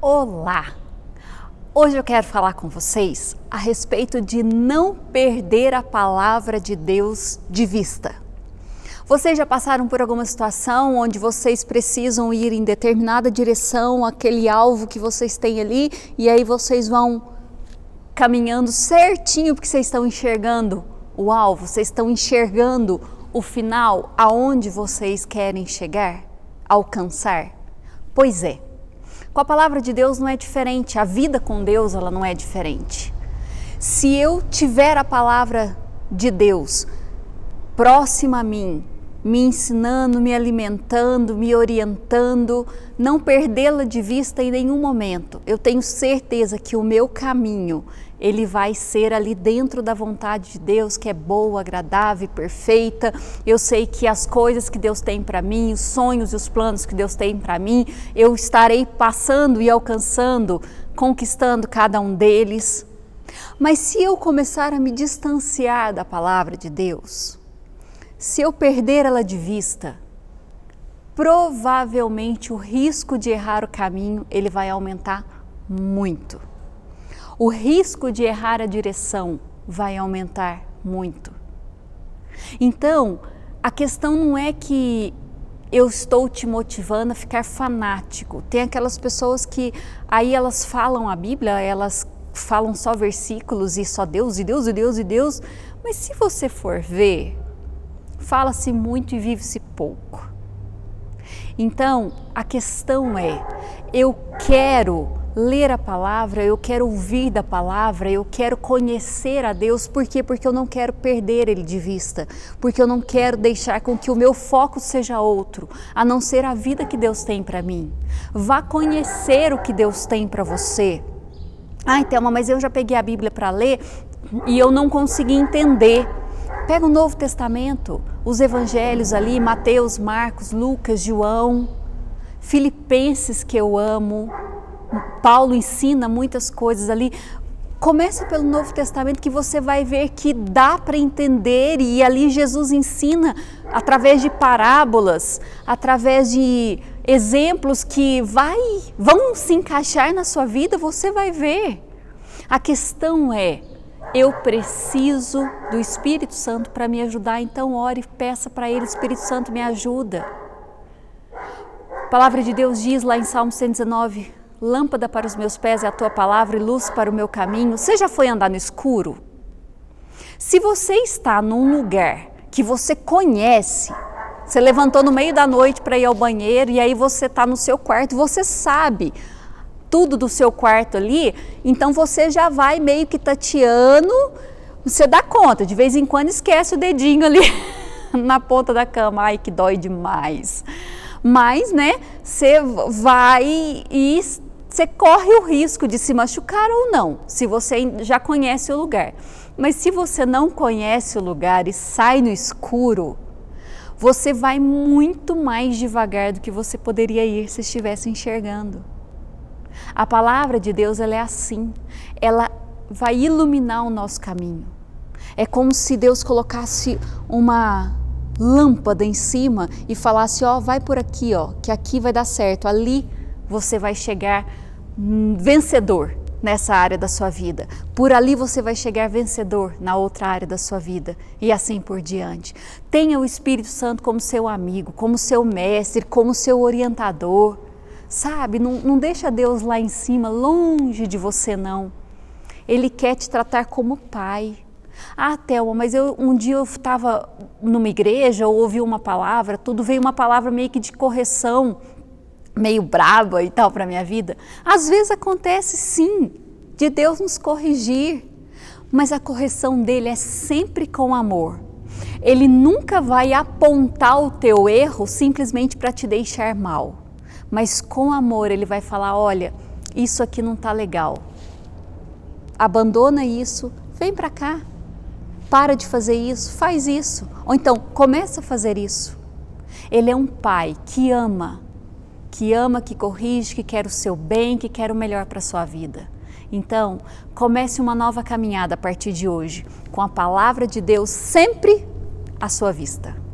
Olá! Hoje eu quero falar com vocês a respeito de não perder a palavra de Deus de vista. Vocês já passaram por alguma situação onde vocês precisam ir em determinada direção, aquele alvo que vocês têm ali, e aí vocês vão caminhando certinho porque vocês estão enxergando o alvo, vocês estão enxergando o final, aonde vocês querem chegar, alcançar? Pois é. Com a palavra de Deus não é diferente, a vida com Deus ela não é diferente. Se eu tiver a palavra de Deus próxima a mim, me ensinando, me alimentando, me orientando, não perdê-la de vista em nenhum momento. Eu tenho certeza que o meu caminho ele vai ser ali dentro da vontade de Deus, que é boa, agradável e perfeita. Eu sei que as coisas que Deus tem para mim, os sonhos e os planos que Deus tem para mim, eu estarei passando e alcançando, conquistando cada um deles. Mas se eu começar a me distanciar da palavra de Deus, se eu perder ela de vista, provavelmente o risco de errar o caminho ele vai aumentar muito o risco de errar a direção vai aumentar muito. Então, a questão não é que eu estou te motivando a ficar fanático. Tem aquelas pessoas que aí elas falam a Bíblia, elas falam só versículos e só Deus e Deus e Deus e Deus, mas se você for ver, fala-se muito e vive-se pouco. Então, a questão é: eu quero ler a palavra, eu quero ouvir da palavra, eu quero conhecer a Deus, por quê? Porque eu não quero perder Ele de vista, porque eu não quero deixar com que o meu foco seja outro, a não ser a vida que Deus tem para mim. Vá conhecer o que Deus tem para você. Ai, Thelma, mas eu já peguei a Bíblia para ler e eu não consegui entender. Pega o Novo Testamento, os evangelhos ali, Mateus, Marcos, Lucas, João, Filipenses que eu amo, Paulo ensina muitas coisas ali. Começa pelo Novo Testamento que você vai ver que dá para entender e ali Jesus ensina através de parábolas, através de exemplos que vai vão se encaixar na sua vida, você vai ver. A questão é, eu preciso do Espírito Santo para me ajudar, então ore e peça para ele, Espírito Santo me ajuda. A palavra de Deus diz lá em Salmo 119, Lâmpada para os meus pés é a tua palavra e luz para o meu caminho. Você já foi andar no escuro? Se você está num lugar que você conhece, você levantou no meio da noite para ir ao banheiro e aí você está no seu quarto, você sabe tudo do seu quarto ali, então você já vai meio que tateando, você dá conta, de vez em quando esquece o dedinho ali na ponta da cama, ai que dói demais. Mas, né, você vai e você corre o risco de se machucar ou não, se você já conhece o lugar. Mas se você não conhece o lugar e sai no escuro, você vai muito mais devagar do que você poderia ir se estivesse enxergando. A palavra de Deus ela é assim, ela vai iluminar o nosso caminho. É como se Deus colocasse uma lâmpada em cima e falasse: ó, oh, vai por aqui, ó, que aqui vai dar certo, ali você vai chegar vencedor nessa área da sua vida. Por ali você vai chegar vencedor na outra área da sua vida e assim por diante. Tenha o Espírito Santo como seu amigo, como seu mestre, como seu orientador. Sabe, não, não deixa Deus lá em cima, longe de você não. Ele quer te tratar como pai. Ah, Thelma, mas eu, um dia eu estava numa igreja ou ouvi uma palavra, tudo veio uma palavra meio que de correção meio braba e tal para minha vida. Às vezes acontece sim, de Deus nos corrigir, mas a correção dele é sempre com amor. Ele nunca vai apontar o teu erro simplesmente para te deixar mal, mas com amor ele vai falar: olha, isso aqui não está legal. Abandona isso, vem para cá. Para de fazer isso, faz isso. Ou então, começa a fazer isso. Ele é um pai que ama, que ama, que corrige, que quer o seu bem, que quer o melhor para a sua vida. Então, comece uma nova caminhada a partir de hoje, com a palavra de Deus sempre à sua vista.